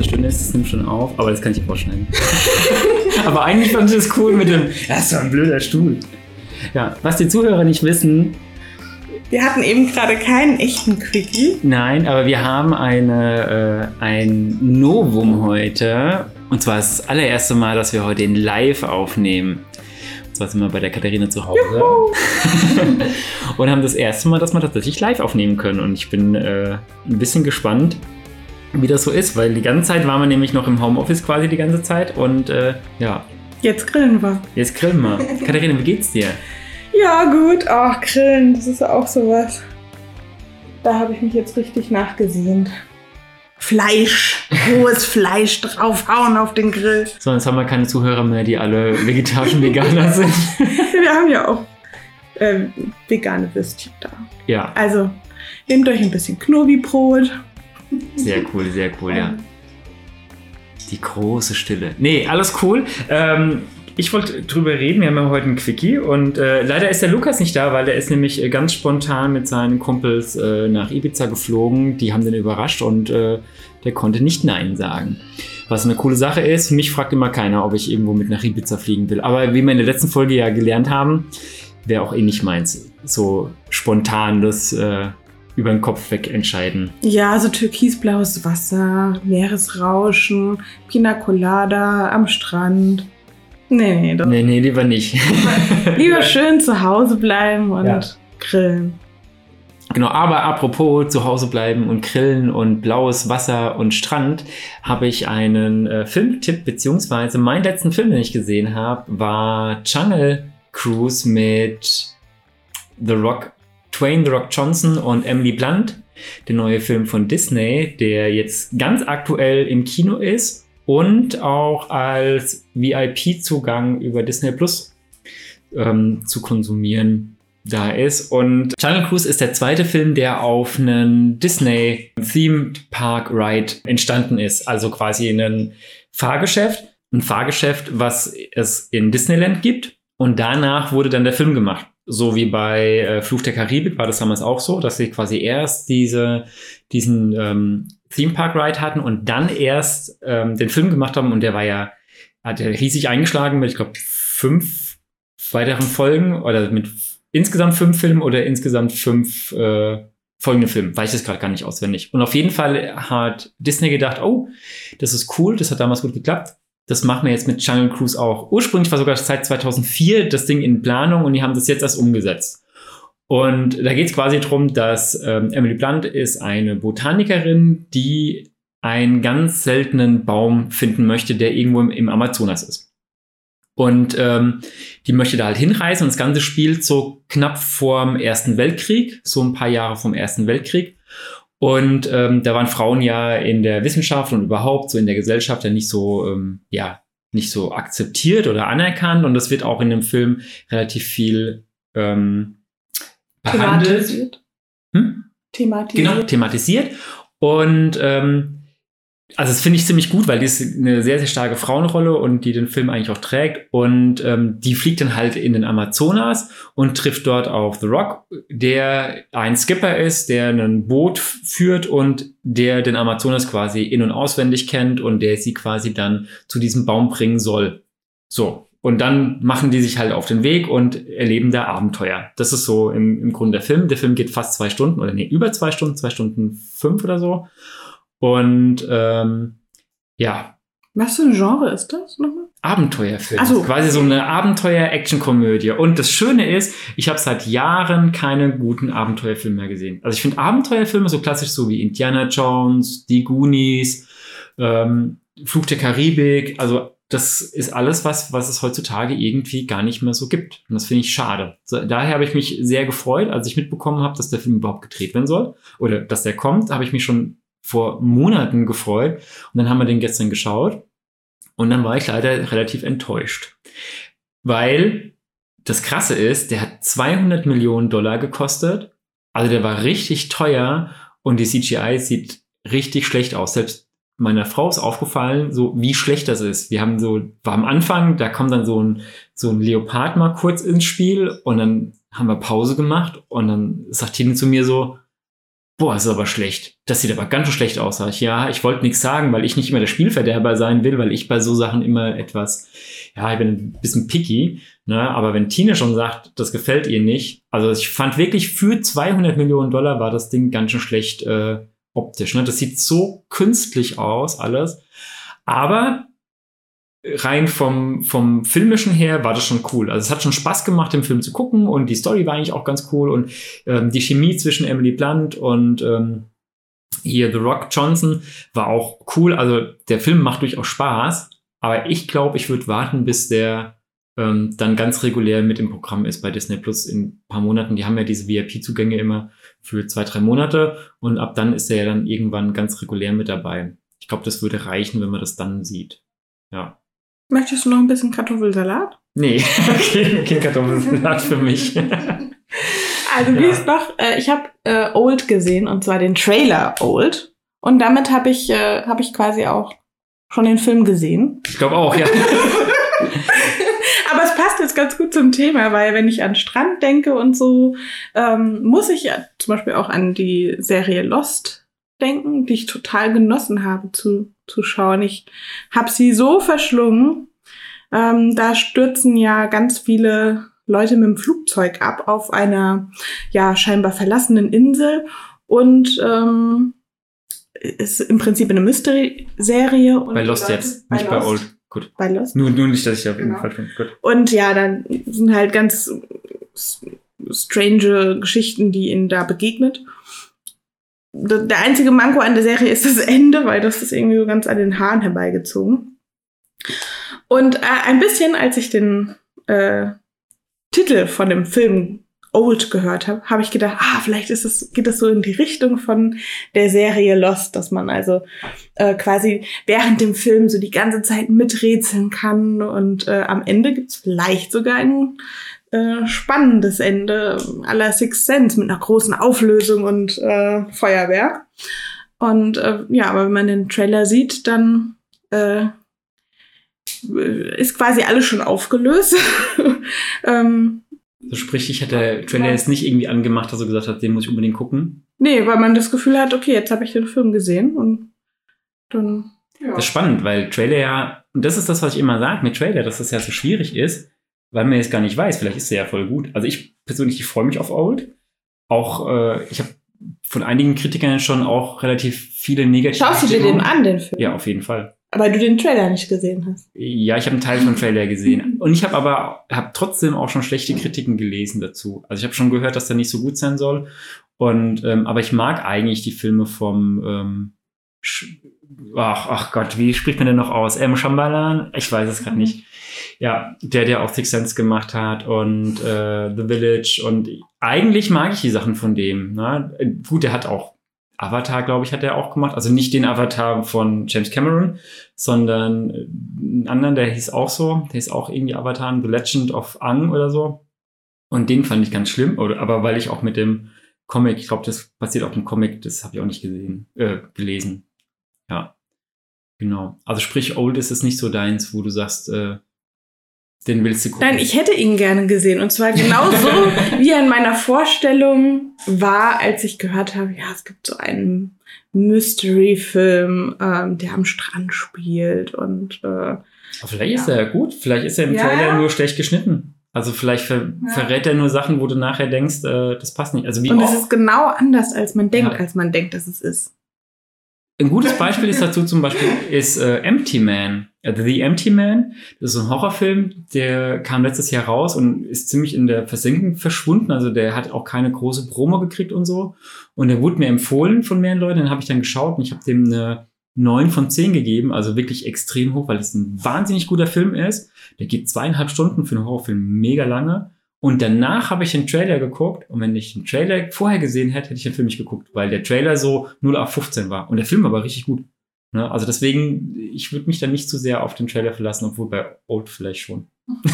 Das Schöne ist, es nimmt schon auf, aber das kann ich vorschneiden. aber eigentlich fand ich es cool mit dem, das ist so ein blöder Stuhl. Ja, was die Zuhörer nicht wissen, Wir hatten eben gerade keinen echten Quickie. Nein, aber wir haben eine, äh, ein Novum heute. Und zwar ist das allererste Mal, dass wir heute den Live aufnehmen. Und zwar sind wir bei der Katharina zu Hause. und haben das erste Mal, dass wir tatsächlich live aufnehmen können. Und ich bin äh, ein bisschen gespannt, wie das so ist, weil die ganze Zeit waren wir nämlich noch im Homeoffice quasi die ganze Zeit. Und äh, ja, Jetzt grillen wir. jetzt grillen wir. Katharina, wie geht's dir? Ja, gut. Ach, grillen, das ist auch sowas. Da habe ich mich jetzt richtig nachgesehnt. Fleisch, rohes Fleisch draufhauen auf den Grill. So, jetzt haben wir keine Zuhörer mehr, die alle vegetarischen Veganer sind. Wir haben ja auch ähm, vegane Würstchen da. ja. Also, nehmt euch ein bisschen Knobi-Brot. Sehr cool, sehr cool, ja. Die große Stille. Nee, alles cool. Ähm, ich wollte drüber reden, wir haben ja heute einen Quickie und äh, leider ist der Lukas nicht da, weil der ist nämlich äh, ganz spontan mit seinen Kumpels äh, nach Ibiza geflogen. Die haben den überrascht und äh, der konnte nicht Nein sagen. Was eine coole Sache ist, mich fragt immer keiner, ob ich irgendwo mit nach Ibiza fliegen will. Aber wie wir in der letzten Folge ja gelernt haben, wäre auch eh nicht meins. So spontan das äh, über den Kopf weg entscheiden. Ja, so türkisblaues Wasser, Meeresrauschen, Pina Colada am Strand. Nee, nee, das Nee, nee, lieber nicht. lieber schön zu Hause bleiben und Ja. grillen. Genau, aber apropos zu Hause bleiben und grillen und blaues Wasser und Strand, habe ich einen äh, Filmtipp, beziehungsweise meinen letzten Film, den ich gesehen habe, war Jungle Cruise mit The Rock, Twain The Rock Johnson und Emily Blunt. Der neue Film von Disney, der jetzt ganz aktuell im Kino ist und auch als VIP-Zugang über Disney Plus ähm, zu konsumieren da ist. Und Jungle Cruise ist der zweite Film, der auf einen Disney Theme Park Ride entstanden ist. Also quasi ein Fahrgeschäft. Ein Fahrgeschäft, was es in Disneyland gibt. Und danach wurde dann der Film gemacht. So wie bei äh, Fluch der Karibik war das damals auch so, dass sie quasi erst diese, diesen ähm, Theme Park Ride hatten und dann erst ähm, den Film gemacht haben. Und der war ja, hat ja riesig eingeschlagen mit, ich glaube, fünf weiteren Folgen oder mit insgesamt fünf Filmen oder insgesamt fünf äh, folgende Filme. Weiß ich das gerade gar nicht auswendig. Und auf jeden Fall hat Disney gedacht, oh, das ist cool, das hat damals gut geklappt. Das machen wir jetzt mit Jungle Cruise auch. Ursprünglich war sogar seit 2004 das Ding in Planung und die haben das jetzt erst umgesetzt. Und da geht es quasi darum, dass ähm, Emily Blunt ist eine Botanikerin, die einen ganz seltenen Baum finden möchte, der irgendwo im, im Amazonas ist. Und ähm, die möchte da halt hinreisen und das Ganze spielt so knapp vorm Ersten Weltkrieg, so ein paar Jahre vom Ersten Weltkrieg. Und ähm, da waren Frauen ja in der Wissenschaft und überhaupt so in der Gesellschaft ja nicht so, ähm, ja, nicht so akzeptiert oder anerkannt. Und das wird auch in dem Film relativ viel ähm, behandelt. Thematisiert. Hm? Thematisiert. Genau, thematisiert. Und ähm, also das finde ich ziemlich gut, weil die ist eine sehr, sehr starke Frauenrolle und die den Film eigentlich auch trägt. Und ähm, die fliegt dann halt in den Amazonas und trifft dort auf The Rock, der ein Skipper ist, der ein Boot führt und der den Amazonas quasi in- und auswendig kennt und der sie quasi dann zu diesem Baum bringen soll. So. Und dann machen die sich halt auf den Weg und erleben da Abenteuer. Das ist so im, im Grunde der Film. Der Film geht fast zwei Stunden oder nee, über zwei Stunden, zwei Stunden fünf oder so. Und ähm, ja, Was für ein Genre ist das nochmal? Abenteuerfilm. Ach so. Quasi so eine Abenteuer-Action-Komödie. Und das Schöne ist, ich habe seit Jahren keine guten Abenteuerfilme mehr gesehen. Also ich finde Abenteuerfilme so klassisch so wie Indiana Jones, Die Goonies, ähm, Flug der Karibik. Also das ist alles was, was es heutzutage irgendwie gar nicht mehr so gibt. Und das finde ich schade. So, daher habe ich mich sehr gefreut, als ich mitbekommen habe, dass der Film überhaupt gedreht werden soll. Oder dass der kommt, habe ich mich schon vor Monaten gefreut. Und dann haben wir den gestern geschaut. Und dann war ich leider relativ enttäuscht. Weil das Krasse ist, der hat 200 Millionen Dollar gekostet. Also der war richtig teuer und die CGI sieht richtig schlecht aus. Selbst meiner Frau ist aufgefallen, so wie schlecht das ist. Wir haben so, war am Anfang, da kommt dann so ein, so ein Leopard mal kurz ins Spiel und dann haben wir Pause gemacht und dann sagt Tine zu mir so, boah, ist aber schlecht. Das sieht aber ganz schön schlecht aus. Ich, ja, ich wollte nichts sagen, weil ich nicht immer der Spielverderber sein will, weil ich bei so Sachen immer etwas, ja, ich bin ein bisschen picky. Ne? Aber wenn Tine schon sagt, das gefällt ihr nicht, also ich fand wirklich für 200 Millionen Dollar war das Ding ganz schön schlecht äh, optisch. Ne? Das sieht so künstlich aus, alles. Aber rein vom, vom filmischen her war das schon cool. Also es hat schon Spaß gemacht, den Film zu gucken und die Story war eigentlich auch ganz cool und ähm, die Chemie zwischen Emily Blunt und ähm, hier The Rock Johnson war auch cool. Also der Film macht durchaus Spaß, aber ich glaube, ich würde warten, bis der ähm, dann ganz regulär mit im Programm ist bei Disney Plus in ein paar Monaten. Die haben ja diese VIP-Zugänge immer für zwei, drei Monate und ab dann ist er ja dann irgendwann ganz regulär mit dabei. Ich glaube, das würde reichen, wenn man das dann sieht. Ja. Möchtest du noch ein bisschen Kartoffelsalat? Nee, kein, kein Kartoffelsalat für mich. Also wie ja. ist noch, äh, ich habe äh, Old gesehen und zwar den Trailer Old und damit habe ich, äh, hab ich quasi auch schon den Film gesehen. Ich glaube auch, ja. Aber es passt jetzt ganz gut zum Thema, weil wenn ich an Strand denke und so, ähm, muss ich ja zum Beispiel auch an die Serie Lost denken, die ich total genossen habe zu, zu schauen. Ich habe sie so verschlungen. Ähm, da stürzen ja ganz viele Leute mit dem Flugzeug ab auf einer ja scheinbar verlassenen Insel und ähm, ist im Prinzip eine Mystery-Serie. Bei Lost jetzt, nicht bei, bei Old. Gut. Bei Lost. Nur, nur nicht, dass ich auf jeden genau. Fall bin. Gut. Und ja, dann sind halt ganz strange Geschichten, die ihnen da begegnet der einzige Manko an der Serie ist das Ende, weil das ist irgendwie so ganz an den Haaren herbeigezogen. Und äh, ein bisschen, als ich den äh, Titel von dem Film Old gehört habe, habe ich gedacht, ah, vielleicht ist es, geht das so in die Richtung von der Serie Lost, dass man also äh, quasi während dem Film so die ganze Zeit miträtseln kann und äh, am Ende gibt's vielleicht sogar einen äh, spannendes Ende aller Six Sense mit einer großen Auflösung und äh, Feuerwerk. Und äh, ja, aber wenn man den Trailer sieht, dann äh, ist quasi alles schon aufgelöst. ähm, so sprich, ich hatte der Trailer jetzt nicht irgendwie angemacht, dass er gesagt hat, den muss ich unbedingt gucken. Nee, weil man das Gefühl hat, okay, jetzt habe ich den Film gesehen und dann. Ja. Das ist spannend, weil Trailer ja, und das ist das, was ich immer sage mit Trailer, dass das ja so schwierig ist weil man jetzt gar nicht weiß, vielleicht ist er ja voll gut. Also ich persönlich, ich freue mich auf Old. Auch, äh, ich habe von einigen Kritikern schon auch relativ viele negative. Schaust du dir den an, den Film? Ja, auf jeden Fall. Aber du den Trailer nicht gesehen hast. Ja, ich habe einen Teil vom Trailer gesehen. Und ich habe aber hab trotzdem auch schon schlechte Kritiken gelesen dazu. Also ich habe schon gehört, dass der nicht so gut sein soll. Und ähm, aber ich mag eigentlich die Filme vom ähm, ach, ach Gott, wie spricht man denn noch aus? M. Shambalan? Ich weiß es gerade mhm. nicht. Ja, der, der auch Six Sense gemacht hat und äh, The Village und eigentlich mag ich die Sachen von dem. Ne? Gut, der hat auch Avatar, glaube ich, hat er auch gemacht. Also nicht den Avatar von James Cameron, sondern einen anderen, der hieß auch so. Der ist auch irgendwie Avatar, The Legend of Ang oder so. Und den fand ich ganz schlimm, oder, aber weil ich auch mit dem Comic, ich glaube, das passiert auch im Comic, das habe ich auch nicht gesehen, äh, gelesen. Ja. Genau. Also sprich, Old ist es nicht so deins, wo du sagst, äh, den willst du gucken. Nein, ich hätte ihn gerne gesehen. Und zwar genauso, wie er in meiner Vorstellung war, als ich gehört habe, ja, es gibt so einen Mystery-Film, ähm, der am Strand spielt und äh, Aber vielleicht ja. ist er ja gut. Vielleicht ist er im ja, Trailer nur schlecht geschnitten. Also vielleicht ver ja. verrät er nur Sachen, wo du nachher denkst, äh, das passt nicht. Also wie und es ist genau anders, als man denkt, als man denkt, dass es ist. Ein gutes Beispiel ist dazu zum Beispiel ist äh, Empty Man. Uh, The Empty Man. Das ist ein Horrorfilm, der kam letztes Jahr raus und ist ziemlich in der Versenkung verschwunden. Also der hat auch keine große Promo gekriegt und so. Und der wurde mir empfohlen von mehreren Leuten. Den habe ich dann geschaut und ich habe dem eine 9 von 10 gegeben. Also wirklich extrem hoch, weil es ein wahnsinnig guter Film ist. Der geht zweieinhalb Stunden für einen Horrorfilm mega lange. Und danach habe ich den Trailer geguckt und wenn ich den Trailer vorher gesehen hätte, hätte ich den Film nicht geguckt, weil der Trailer so 0 auf 15 war und der Film aber richtig gut. Ne? Also deswegen, ich würde mich dann nicht zu sehr auf den Trailer verlassen, obwohl bei Old vielleicht schon.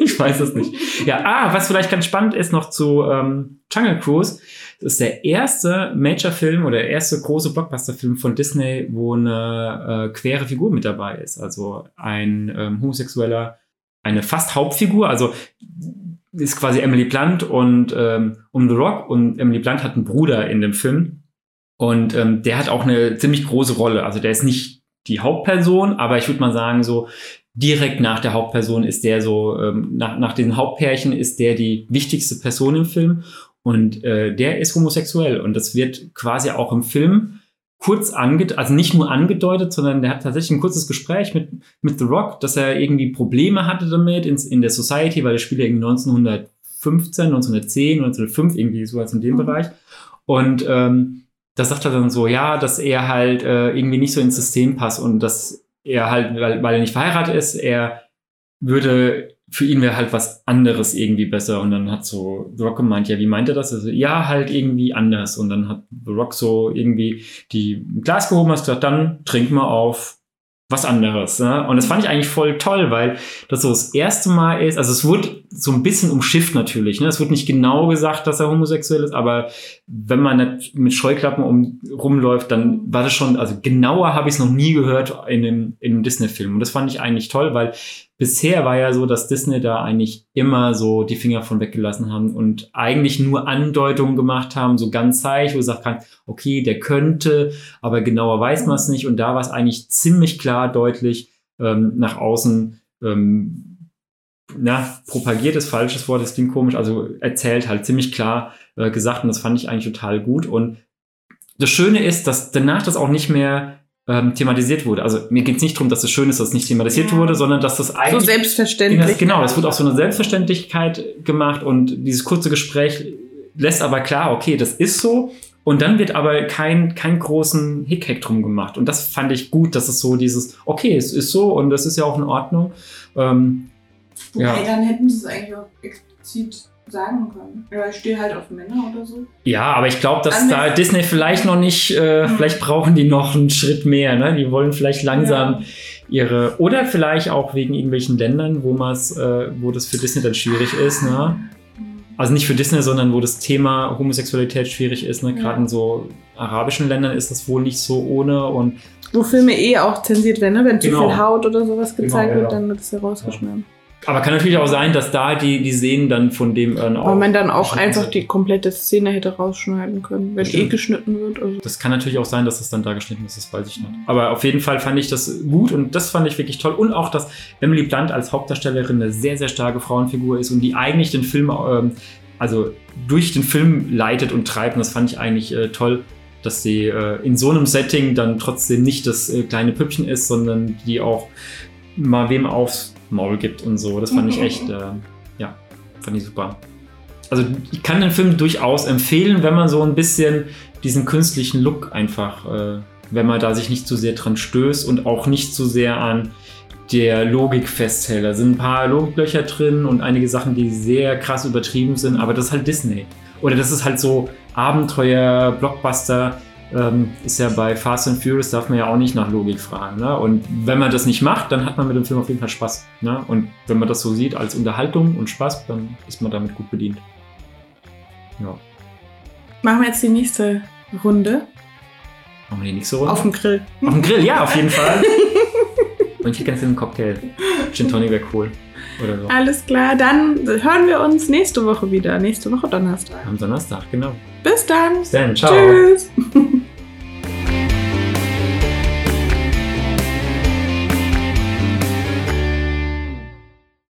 ich weiß es nicht. Ja, ah, was vielleicht ganz spannend ist noch zu ähm, Jungle Cruise. Das ist der erste Major-Film oder der erste große Blockbuster-Film von Disney, wo eine äh, quere Figur mit dabei ist. Also ein ähm, homosexueller, eine fast Hauptfigur. Also ist quasi Emily Blunt und ähm, um The Rock und Emily Blunt hat einen Bruder in dem Film Und ähm, der hat auch eine ziemlich große Rolle. Also der ist nicht die Hauptperson, aber ich würde mal sagen, so direkt nach der Hauptperson ist der so, ähm, nach, nach den Hauptpärchen ist der die wichtigste Person im Film. Und äh, der ist homosexuell. Und das wird quasi auch im Film kurz angedeutet, also nicht nur angedeutet, sondern der hat tatsächlich ein kurzes Gespräch mit, mit The Rock, dass er irgendwie Probleme hatte damit in, in der Society, weil der spielt ja irgendwie 1915, 1910, 1905, irgendwie sowas in dem mhm. Bereich. Und ähm, da sagt er dann so, ja, dass er halt äh, irgendwie nicht so ins System passt und dass er halt, weil, weil er nicht verheiratet ist, er würde, für ihn wäre halt was anderes irgendwie besser. Und dann hat so The Rock gemeint, ja, wie meint er das? Also, ja, halt irgendwie anders. Und dann hat The Rock so irgendwie die Glas gehoben, hat gesagt, dann trinken wir auf was anderes. Ne? Und das fand ich eigentlich voll toll, weil das so das erste Mal ist, also es wurde so ein bisschen umschifft natürlich. Ne? Es wurde nicht genau gesagt, dass er homosexuell ist, aber wenn man nicht mit Scheuklappen um, rumläuft, dann war das schon, also genauer habe ich es noch nie gehört in einem, in einem Disney-Film. Und das fand ich eigentlich toll, weil bisher war ja so, dass Disney da eigentlich immer so die Finger von weggelassen haben und eigentlich nur Andeutungen gemacht haben, so ganz zeig, wo du sagst, okay, der könnte, aber genauer weiß man es nicht. Und da war es eigentlich ziemlich klar, deutlich ähm, nach außen, ähm, na, propagiert ist falsches Wort, das klingt komisch, also erzählt halt ziemlich klar äh, gesagt und das fand ich eigentlich total gut. Und das Schöne ist, dass danach das auch nicht mehr ähm, thematisiert wurde. Also mir geht es nicht darum, dass es schön ist, dass es nicht thematisiert ja. wurde, sondern dass das eigentlich. So selbstverständlich. Das, genau, es wird auch so eine Selbstverständlichkeit gemacht und dieses kurze Gespräch lässt aber klar, okay, das ist so. Und dann wird aber kein, kein großen Hickhack drum gemacht. Und das fand ich gut, dass es so dieses, okay, es ist so und das ist ja auch in Ordnung. Ähm, Wobei, ja. dann hätten sie es eigentlich auch explizit sagen können. Ja, ich stehe halt auf Männer oder so. Ja, aber ich glaube, dass da Disney vielleicht noch nicht, äh, mhm. vielleicht brauchen die noch einen Schritt mehr. Ne? Die wollen vielleicht langsam ja. ihre, oder vielleicht auch wegen irgendwelchen Ländern, wo äh, wo das für Disney dann schwierig ist. Ne? Also nicht für Disney, sondern wo das Thema Homosexualität schwierig ist. Ne? Gerade ja. in so arabischen Ländern ist das wohl nicht so ohne und wo Filme eh auch zensiert werden, ne? wenn genau. zu viel Haut oder sowas gezeigt genau, wird, dann wird es ja rausgeschnitten. Aber kann natürlich auch sein, dass da die, die Szenen dann von dem äh, auch. Aber man dann auch einfach sind. die komplette Szene hätte rausschneiden können, wenn Stimmt. eh geschnitten wird. Also. Das kann natürlich auch sein, dass das dann da geschnitten ist, das weiß ich nicht. Aber auf jeden Fall fand ich das gut und das fand ich wirklich toll. Und auch, dass Emily Blunt als Hauptdarstellerin eine sehr, sehr starke Frauenfigur ist und die eigentlich den Film, ähm, also durch den Film leitet und treibt. Und das fand ich eigentlich äh, toll dass sie äh, in so einem Setting dann trotzdem nicht das äh, kleine Püppchen ist, sondern die auch mal wem aufs Maul gibt und so. Das fand ich echt, äh, ja, fand ich super. Also ich kann den Film durchaus empfehlen, wenn man so ein bisschen diesen künstlichen Look einfach, äh, wenn man da sich nicht zu sehr dran stößt und auch nicht zu sehr an der Logik festhält. Da sind ein paar Logiklöcher drin und einige Sachen, die sehr krass übertrieben sind, aber das ist halt Disney. Oder das ist halt so Abenteuer, Blockbuster ähm, ist ja bei Fast and Furious darf man ja auch nicht nach Logik fragen. Ne? Und wenn man das nicht macht, dann hat man mit dem Film auf jeden Fall Spaß. Ne? Und wenn man das so sieht als Unterhaltung und Spaß, dann ist man damit gut bedient. Ja. Machen wir jetzt die nächste Runde. Machen wir die nächste Runde? Auf dem Grill. Auf dem Grill, ja, auf jeden Fall. und ich hätte gerne einen Cocktail. Gin Tonic wäre cool. So. Alles klar, dann hören wir uns nächste Woche wieder. Nächste Woche Donnerstag. Am Donnerstag, genau. Bis dann. Bis dann, ciao. Tschüss.